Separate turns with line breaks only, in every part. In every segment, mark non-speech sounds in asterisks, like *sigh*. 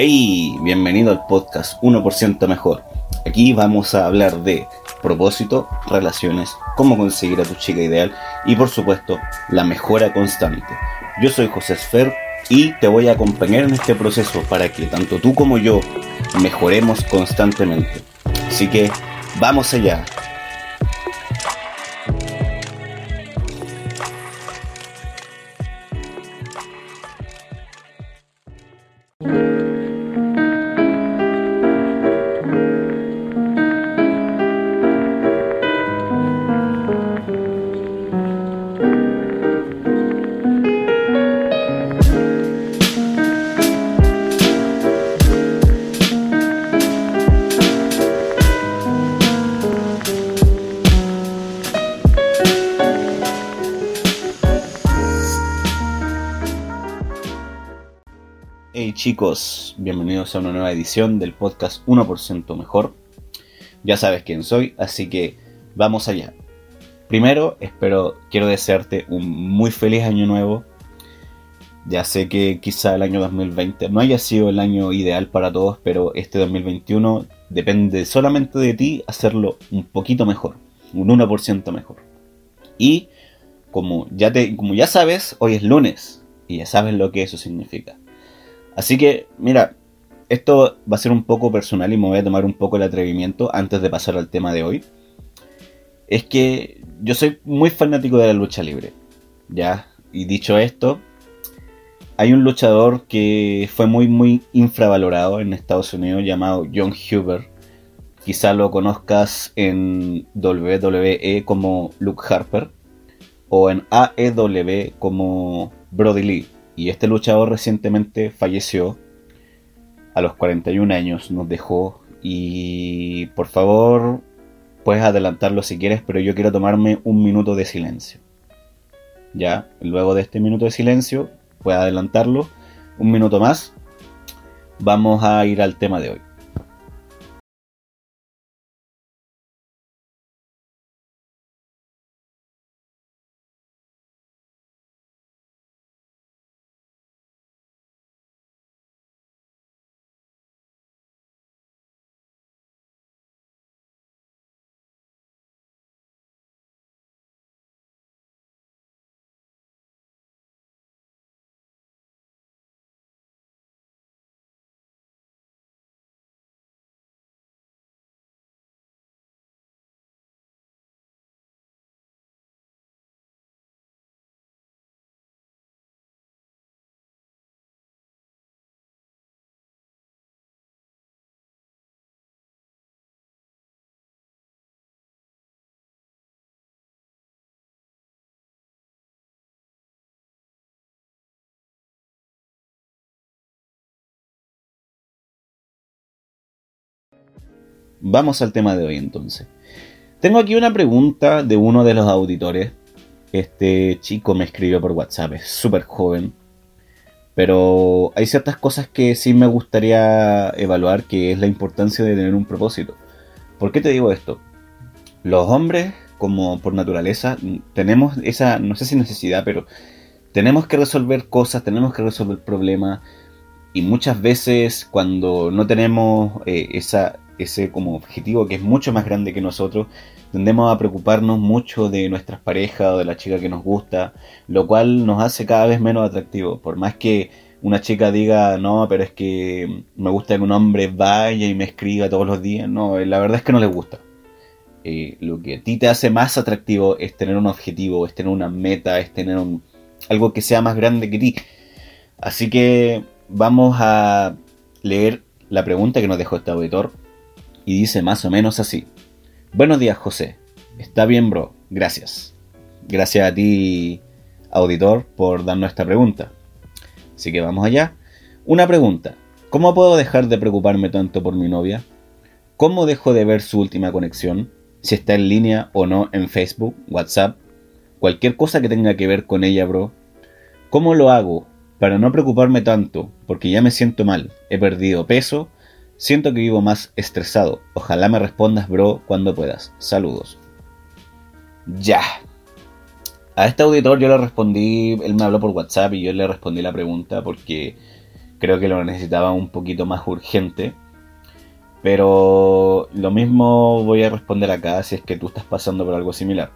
Hey, bienvenido al podcast 1% Mejor. Aquí vamos a hablar de propósito, relaciones, cómo conseguir a tu chica ideal y por supuesto la mejora constante. Yo soy José Sfer y te voy a acompañar en este proceso para que tanto tú como yo mejoremos constantemente. Así que vamos allá. Chicos, bienvenidos a una nueva edición del podcast 1% Mejor. Ya sabes quién soy, así que vamos allá. Primero, espero, quiero desearte un muy feliz año nuevo. Ya sé que quizá el año 2020 no haya sido el año ideal para todos, pero este 2021 depende solamente de ti hacerlo un poquito mejor, un 1% mejor. Y como ya, te, como ya sabes, hoy es lunes y ya sabes lo que eso significa. Así que, mira, esto va a ser un poco personal y me voy a tomar un poco el atrevimiento antes de pasar al tema de hoy. Es que yo soy muy fanático de la lucha libre. Ya, y dicho esto, hay un luchador que fue muy, muy infravalorado en Estados Unidos llamado John Huber. Quizá lo conozcas en WWE como Luke Harper o en AEW como Brody Lee y este luchador recientemente falleció a los 41 años, nos dejó y por favor puedes adelantarlo si quieres, pero yo quiero tomarme un minuto de silencio. Ya, luego de este minuto de silencio, puedes adelantarlo un minuto más. Vamos a ir al tema de hoy. Vamos al tema de hoy entonces. Tengo aquí una pregunta de uno de los auditores. Este chico me escribió por WhatsApp, es súper joven. Pero hay ciertas cosas que sí me gustaría evaluar, que es la importancia de tener un propósito. ¿Por qué te digo esto? Los hombres, como por naturaleza, tenemos esa, no sé si necesidad, pero tenemos que resolver cosas, tenemos que resolver problemas. Y muchas veces cuando no tenemos eh, esa, ese como objetivo que es mucho más grande que nosotros, tendemos a preocuparnos mucho de nuestras parejas o de la chica que nos gusta, lo cual nos hace cada vez menos atractivo. Por más que una chica diga, no, pero es que me gusta que un hombre vaya y me escriba todos los días, no, la verdad es que no le gusta. Eh, lo que a ti te hace más atractivo es tener un objetivo, es tener una meta, es tener algo que sea más grande que ti. Así que vamos a leer la pregunta que nos dejó este auditor y dice más o menos así. Buenos días José. Está bien bro. Gracias. Gracias a ti auditor por darnos esta pregunta. Así que vamos allá. Una pregunta. ¿Cómo puedo dejar de preocuparme tanto por mi novia? ¿Cómo dejo de ver su última conexión? Si está en línea o no en Facebook, WhatsApp, cualquier cosa que tenga que ver con ella, bro. ¿Cómo lo hago para no preocuparme tanto? Porque ya me siento mal. He perdido peso Siento que vivo más estresado. Ojalá me respondas, bro, cuando puedas. Saludos. Ya. A este auditor yo le respondí, él me habló por WhatsApp y yo le respondí la pregunta porque creo que lo necesitaba un poquito más urgente. Pero lo mismo voy a responder acá si es que tú estás pasando por algo similar.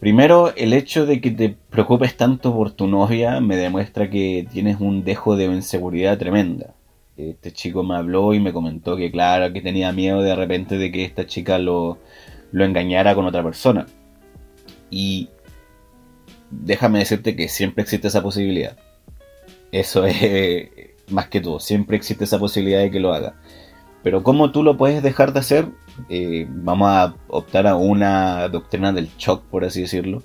Primero, el hecho de que te preocupes tanto por tu novia me demuestra que tienes un dejo de inseguridad tremenda. Este chico me habló y me comentó que claro, que tenía miedo de repente de que esta chica lo, lo engañara con otra persona. Y déjame decirte que siempre existe esa posibilidad. Eso es más que todo, siempre existe esa posibilidad de que lo haga. Pero ¿cómo tú lo puedes dejar de hacer? Eh, vamos a optar a una doctrina del shock, por así decirlo.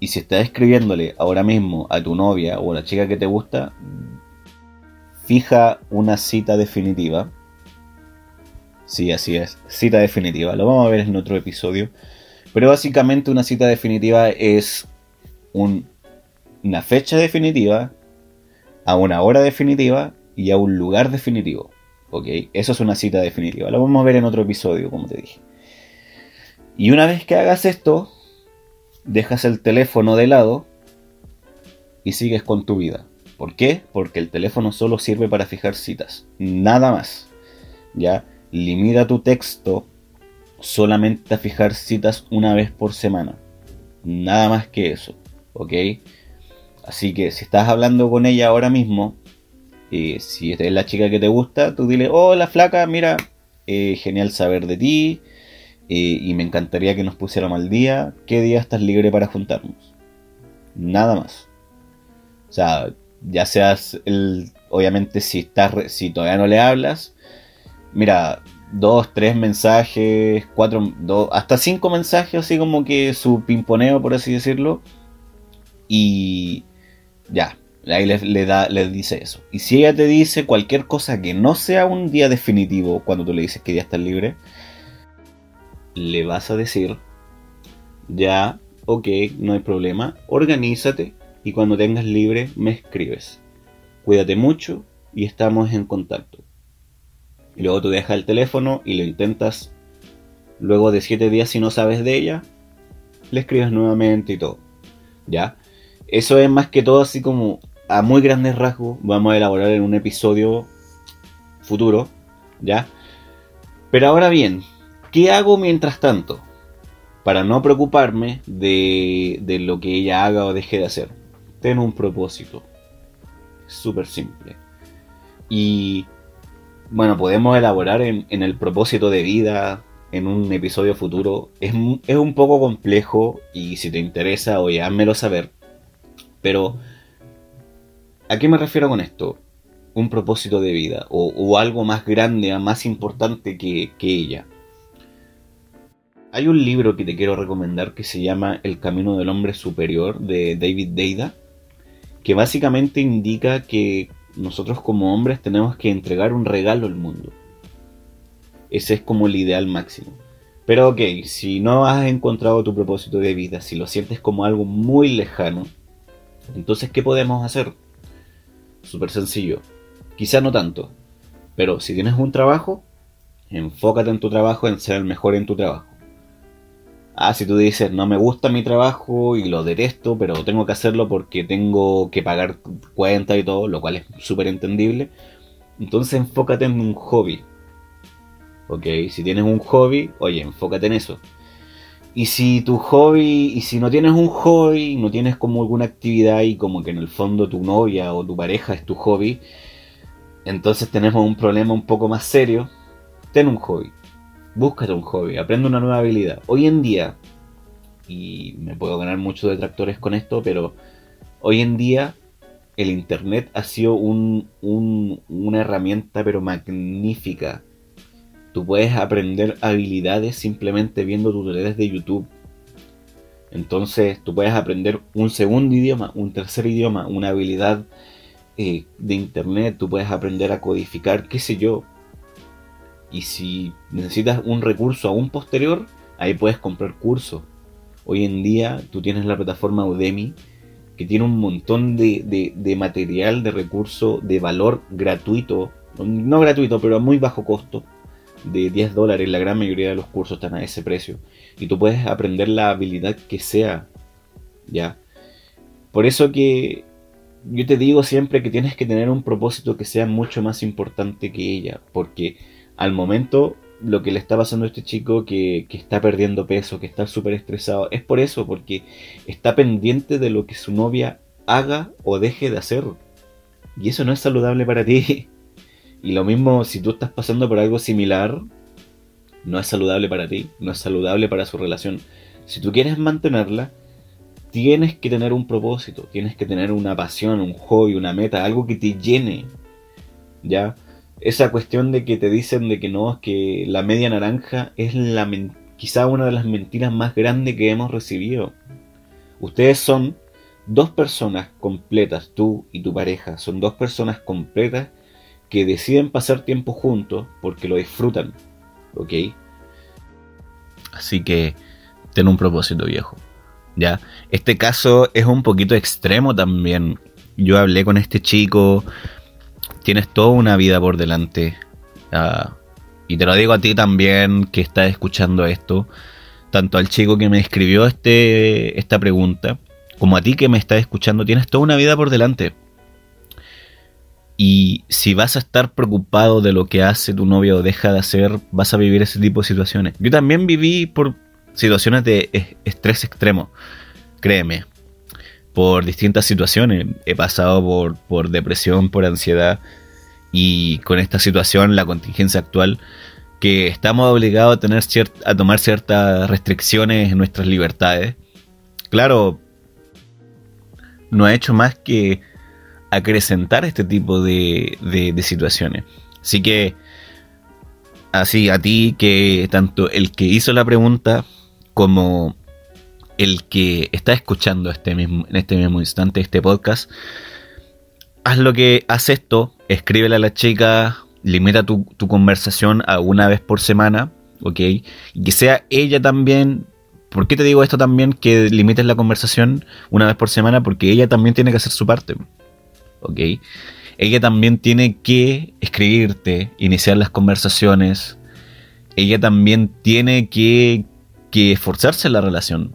Y si estás escribiéndole ahora mismo a tu novia o a la chica que te gusta, fija una cita definitiva. Sí, así es, cita definitiva. Lo vamos a ver en otro episodio. Pero básicamente una cita definitiva es una fecha definitiva, a una hora definitiva y a un lugar definitivo. ¿Ok? Eso es una cita definitiva. Lo vamos a ver en otro episodio, como te dije. Y una vez que hagas esto, dejas el teléfono de lado y sigues con tu vida. ¿Por qué? Porque el teléfono solo sirve para fijar citas. Nada más. ¿Ya? Limita tu texto solamente a fijar citas una vez por semana. Nada más que eso. ¿Ok? Así que si estás hablando con ella ahora mismo, eh, si es la chica que te gusta, tú dile, hola flaca, mira, eh, genial saber de ti eh, y me encantaría que nos pusiéramos al día. ¿Qué día estás libre para juntarnos? Nada más. O sea, ya seas el, obviamente si estás, si todavía no le hablas, mira, dos, tres mensajes, cuatro, dos, hasta cinco mensajes, así como que su pimponeo, por así decirlo, y ya, ahí le, da, dice eso. Y si ella te dice cualquier cosa que no sea un día definitivo cuando tú le dices que ya estás libre, le vas a decir, ya, ok, no hay problema, organízate y cuando tengas libre me escribes. Cuídate mucho y estamos en contacto. Y luego tú dejas el teléfono y lo intentas. Luego de 7 días si no sabes de ella, le escribes nuevamente y todo. ¿Ya? Eso es más que todo así como a muy grandes rasgos. Vamos a elaborar en un episodio futuro. ¿Ya? Pero ahora bien, ¿qué hago mientras tanto? Para no preocuparme de, de lo que ella haga o deje de hacer ten un propósito. Súper simple. Y bueno, podemos elaborar en, el propósito de vida en un episodio futuro. Es, un poco complejo y si te interesa, oye, házmelo saber. Pero, ¿a qué me refiero con esto? Un propósito de vida o, algo más grande, más importante que ella. Hay un libro que te quiero recomendar que se llama El Camino del Hombre Superior de David Deida que básicamente indica que nosotros como hombres tenemos que entregar un regalo al mundo. Ese es como el ideal máximo. Pero ok, si no has encontrado tu propósito de vida, si lo sientes como algo muy lejano, entonces ¿qué podemos hacer? Súper sencillo. Quizá no tanto, pero si tienes un trabajo, enfócate en tu trabajo, en ser el mejor en tu trabajo. Ah, si tú dices, no me gusta mi trabajo y lo detesto, pero tengo que hacerlo porque tengo que pagar cuentas y todo, lo cual es súper entendible. Entonces enfócate en un hobby. Ok, si tienes un hobby, oye, enfócate en eso. Y si tu hobby, y si no tienes un hobby, no tienes como alguna actividad y como que en el fondo tu novia o tu pareja es tu hobby, entonces tenemos un problema un poco más serio. Ten un hobby búscate un hobby, aprende una nueva habilidad. Hoy en día, y me puedo ganar muchos detractores con esto, pero hoy en día el Internet ha sido una herramienta pero magnífica. Tú puedes aprender habilidades simplemente viendo tutoriales de YouTube. Entonces tú puedes aprender un segundo idioma, un tercer idioma, una habilidad eh, de Internet. Tú puedes aprender a codificar, qué sé yo, y si necesitas un recurso aún posterior, ahí puedes comprar cursos. Hoy en día tú tienes la plataforma Udemy que tiene un montón de, material, de recurso, de valor gratuito, no gratuito, pero a muy bajo costo, de 10 dólares. La gran mayoría de los cursos están a ese precio. Y tú puedes aprender la habilidad que sea. ¿Ya? Por eso que yo te digo siempre que tienes que tener un propósito que sea mucho más importante que ella, porque al momento lo que le está pasando a este chico que, está perdiendo peso, que está súper estresado, es por eso, porque está pendiente de lo que su novia haga o deje de hacer. Y eso no es saludable para ti. *laughs* Y lo mismo si tú estás pasando por algo similar, no es saludable para ti, no es saludable para su relación. Si tú quieres mantenerla, tienes que tener un propósito, tienes que tener una pasión, un hobby, una meta, algo que te llene. ¿Ya? Esa cuestión de que te dicen de que no, es que la media naranja es la quizá una de las mentiras más grandes que hemos recibido. Ustedes son dos personas completas, tú y tu pareja, son dos personas completas que deciden pasar tiempo juntos porque lo disfrutan, ¿ok? Así que ten un propósito viejo, ¿ya? Este caso es un poquito extremo también. Yo hablé con este chico, tienes toda una vida por delante. y te lo digo a ti también que estás escuchando esto, tanto al chico que me escribió este, esta pregunta, como a ti que me estás escuchando, tienes toda una vida por delante. Y si vas a estar preocupado de lo que hace tu novia o deja de hacer, vas a vivir ese tipo de situaciones. Yo también viví por situaciones de estrés extremo, créeme. Por distintas situaciones. He pasado por, por depresión, por ansiedad. Y con esta situación, la contingencia actual, que estamos obligados a, tener a tomar ciertas restricciones en nuestras libertades. Claro, no ha hecho más que acrecentar este tipo de, de, situaciones. Así que, así a ti, que tanto el que hizo la pregunta como el que está escuchando este mismo, en este mismo instante este podcast, haz lo que haz esto, escríbele a la chica, limita tu, tu conversación a una vez por semana, ¿ok? Y que sea ella también ¿Por qué te digo esto también? Que limites la conversación una vez por semana, porque ella también tiene que hacer su parte. ¿Ok? Ella también tiene que escribirte, iniciar las conversaciones. Ella también tiene que, que esforzarse en la relación.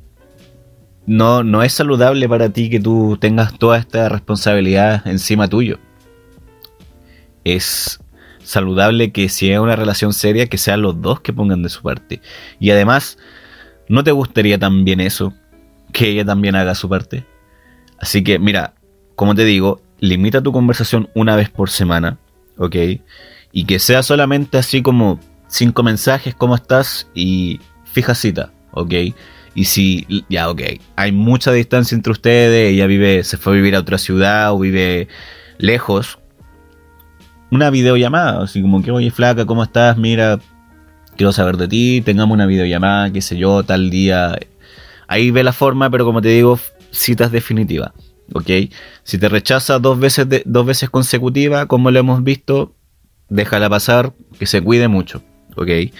No, no es saludable para ti que tú tengas toda esta responsabilidad encima tuyo. Es saludable que si es una relación seria, que sean los dos que pongan de su parte. Y además, ¿No te gustaría también eso? Que ella también haga su parte. Así que, mira, como te digo, limita tu conversación una vez por semana, ¿ok? Y que sea solamente así como cinco mensajes, ¿cómo estás? Y fija cita, ¿ok? Y si, ya, ok, hay mucha distancia entre ustedes, ella vive, se fue a vivir a otra ciudad o vive lejos, una videollamada, así como que, oye, flaca, ¿cómo estás? Mira, quiero saber de ti, tengamos una videollamada, qué sé yo, tal día. Ahí ve la forma, pero como te digo, citas definitivas. ¿Ok? Si te rechaza dos veces, dos veces consecutivas, como lo hemos visto, déjala pasar, que se cuide mucho. ¿Ok?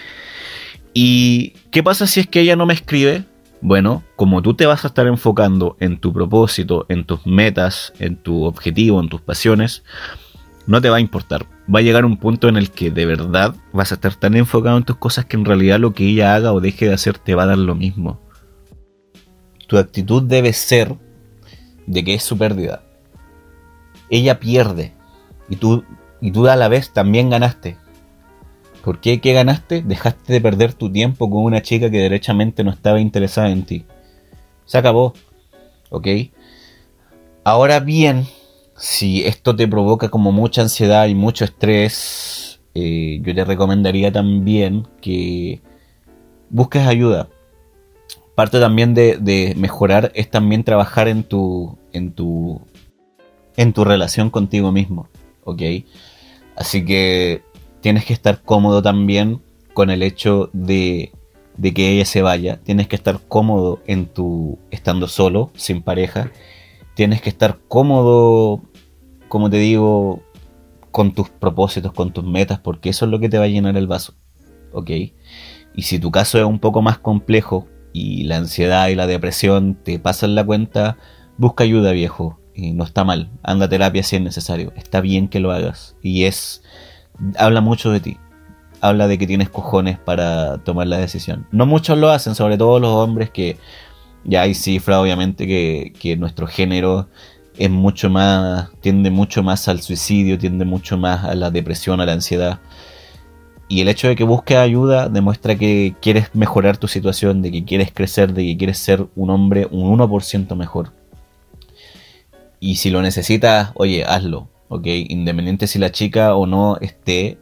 ¿Y qué pasa si es que ella no me escribe? Bueno, como tú te vas a estar enfocando en tu propósito, en tus metas, en tu objetivo, en tus pasiones, no te va a importar. Va a llegar un punto en el que de verdad vas a estar tan enfocado en tus cosas que en realidad lo que ella haga o deje de hacer te va a dar lo mismo. Tu actitud debe ser de que es su pérdida. Ella pierde y tú, y tú a la vez también ganaste. ¿Por qué? ¿Qué ganaste? Dejaste de perder tu tiempo con una chica que derechamente no estaba interesada en ti. Se acabó. ¿Ok? Ahora bien, si esto te provoca como mucha ansiedad y mucho estrés, eh, yo te recomendaría también que busques ayuda. Parte también de, mejorar es también trabajar en tu, en tu, en tu relación contigo mismo, ¿ok? Así que tienes que estar cómodo también con el hecho de, de que ella se vaya. Tienes que estar cómodo en tu estando solo, sin pareja. Tienes que estar cómodo como te digo, con tus propósitos, con tus metas, porque eso es lo que te va a llenar el vaso. ¿Ok? Y si tu caso es un poco más complejo y la ansiedad y la depresión te pasan la cuenta, busca ayuda, viejo. No está mal. Anda a terapia si es necesario. Está bien que lo hagas. Y es. Habla mucho de ti. Habla de que tienes cojones para tomar la decisión. No muchos lo hacen, sobre todo los hombres que. Ya hay cifras, obviamente, que, que nuestro género es mucho más, tiende mucho más al suicidio, tiende mucho más a la depresión, a la ansiedad. Y el hecho de que busques ayuda demuestra que quieres mejorar tu situación, de que quieres crecer, de que quieres ser un hombre un 1% mejor. Y si lo necesitas, oye, hazlo, ¿ok? Independiente si la chica o no esté,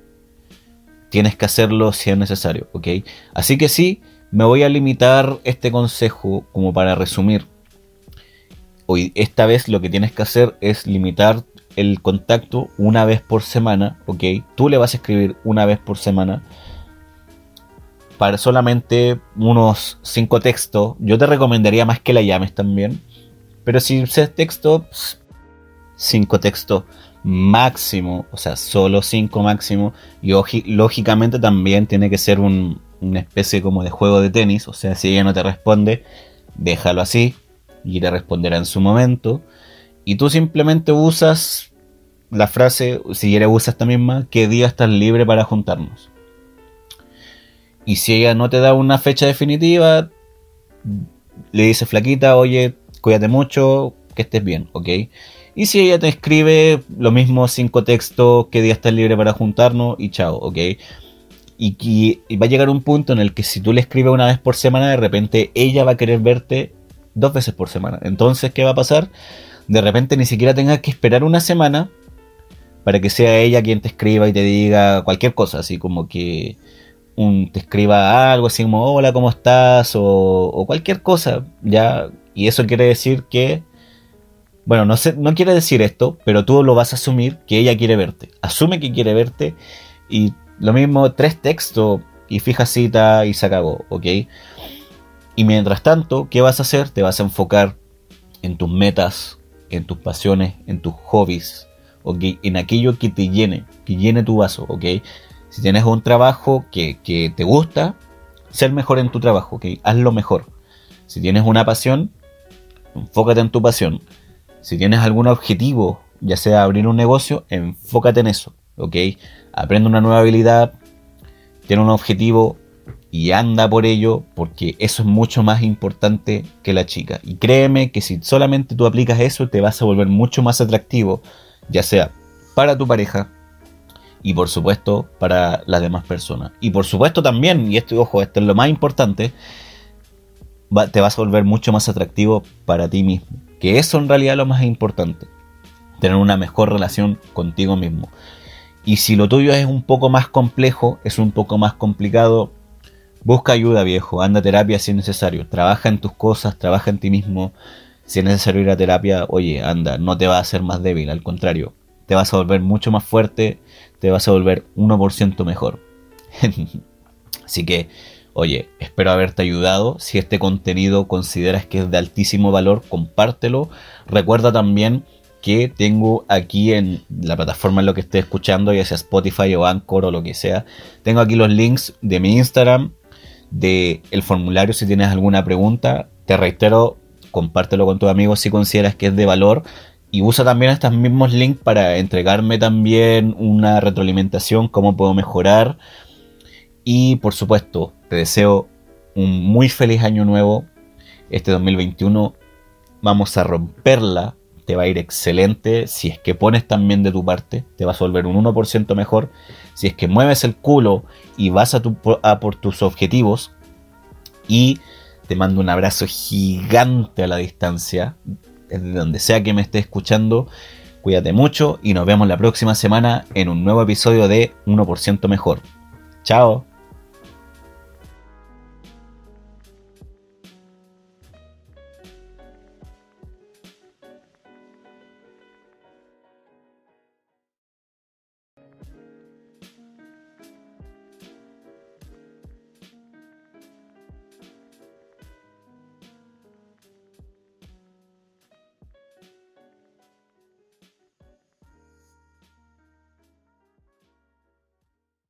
tienes que hacerlo si es necesario, ¿ok? Así que sí, me voy a limitar este consejo como para resumir. Hoy, esta vez lo que tienes que hacer es limitar el contacto una vez por semana, ¿ok? Tú le vas a escribir una vez por semana para solamente unos cinco textos. Yo te recomendaría más que la llames también. Pero si usas texto, cinco textos máximo, o sea, solo cinco máximo. Y lógicamente también tiene que ser una especie como de juego de tenis. O sea, si ella no te responde, déjalo así y te responderá en su momento. Y tú simplemente usas la frase, si quieres usas esta misma, ¿qué día estás libre para juntarnos? Y si ella no te da una fecha definitiva, le dices flaquita, oye, cuídate mucho, que estés bien, ¿ok? Y si ella te escribe lo mismo, cinco textos, qué día estás libre para juntarnos y chao, ¿ok? Y, y, va a llegar un punto en el que si tú le escribes una vez por semana, de repente ella va a querer verte dos veces por semana. Entonces, ¿qué va a pasar? de repente ni siquiera tengas que esperar una semana para que sea ella quien te escriba y te diga cualquier cosa, así como que te escriba algo así como hola, ¿cómo estás? O, cualquier cosa, ya. Y eso quiere decir que, bueno, no, sé, quiere decir esto, pero tú lo vas a asumir que ella quiere verte. Asume que quiere verte y lo mismo, tres textos y fija cita y se acabó, ¿ok? Y mientras tanto, ¿qué vas a hacer? Te vas a enfocar en tus metas en tus pasiones, en tus hobbies, ¿ok? En aquello que te llene, que llene tu vaso, ¿ok? Si tienes un trabajo que, que te gusta, ser mejor en tu trabajo, ¿ok? Hazlo mejor. Si tienes una pasión, enfócate en tu pasión. Si tienes algún objetivo, ya sea abrir un negocio, enfócate en eso, ¿ok? Aprende una nueva habilidad, tiene un objetivo, y anda por ello porque eso es mucho más importante que la chica. Y créeme que si solamente tú aplicas eso te vas a volver mucho más atractivo, ya sea para tu pareja y por supuesto para las demás personas. Y por supuesto también, y esto, ojo, esto es lo más importante, te vas a volver mucho más atractivo para ti mismo. Que eso en realidad es lo más importante. Tener una mejor relación contigo mismo. Y si lo tuyo es un poco más complejo, es un poco más complicado, Busca ayuda, viejo. Anda a terapia si es necesario. Trabaja en tus cosas, trabaja en ti mismo. Si es necesario ir a terapia, oye, anda, no te va a hacer más débil, al contrario, te vas a volver mucho más fuerte, te vas a volver 1% mejor. *laughs* Así que, oye, espero haberte ayudado. Si este contenido consideras que es de altísimo valor, compártelo. Recuerda también que tengo aquí en la plataforma en lo que esté escuchando, ya sea Spotify o Anchor o lo que sea, tengo aquí los links de mi Instagram, del el formulario si tienes alguna pregunta. Te reitero, compártelo con tus amigos si consideras que es de valor. Y usa también estos mismos links para entregarme también una retroalimentación, cómo puedo mejorar. Y por supuesto, te deseo un muy feliz año nuevo. Este 2021 vamos a romperla. Te va a ir excelente. Si es que pones también de tu parte, te vas a volver un 1% mejor si es que mueves el culo y vas a, por tus objetivos y te mando un abrazo gigante a la distancia, desde donde sea que me esté escuchando. Cuídate mucho y nos vemos la próxima semana en un nuevo episodio de 1% mejor. Chao.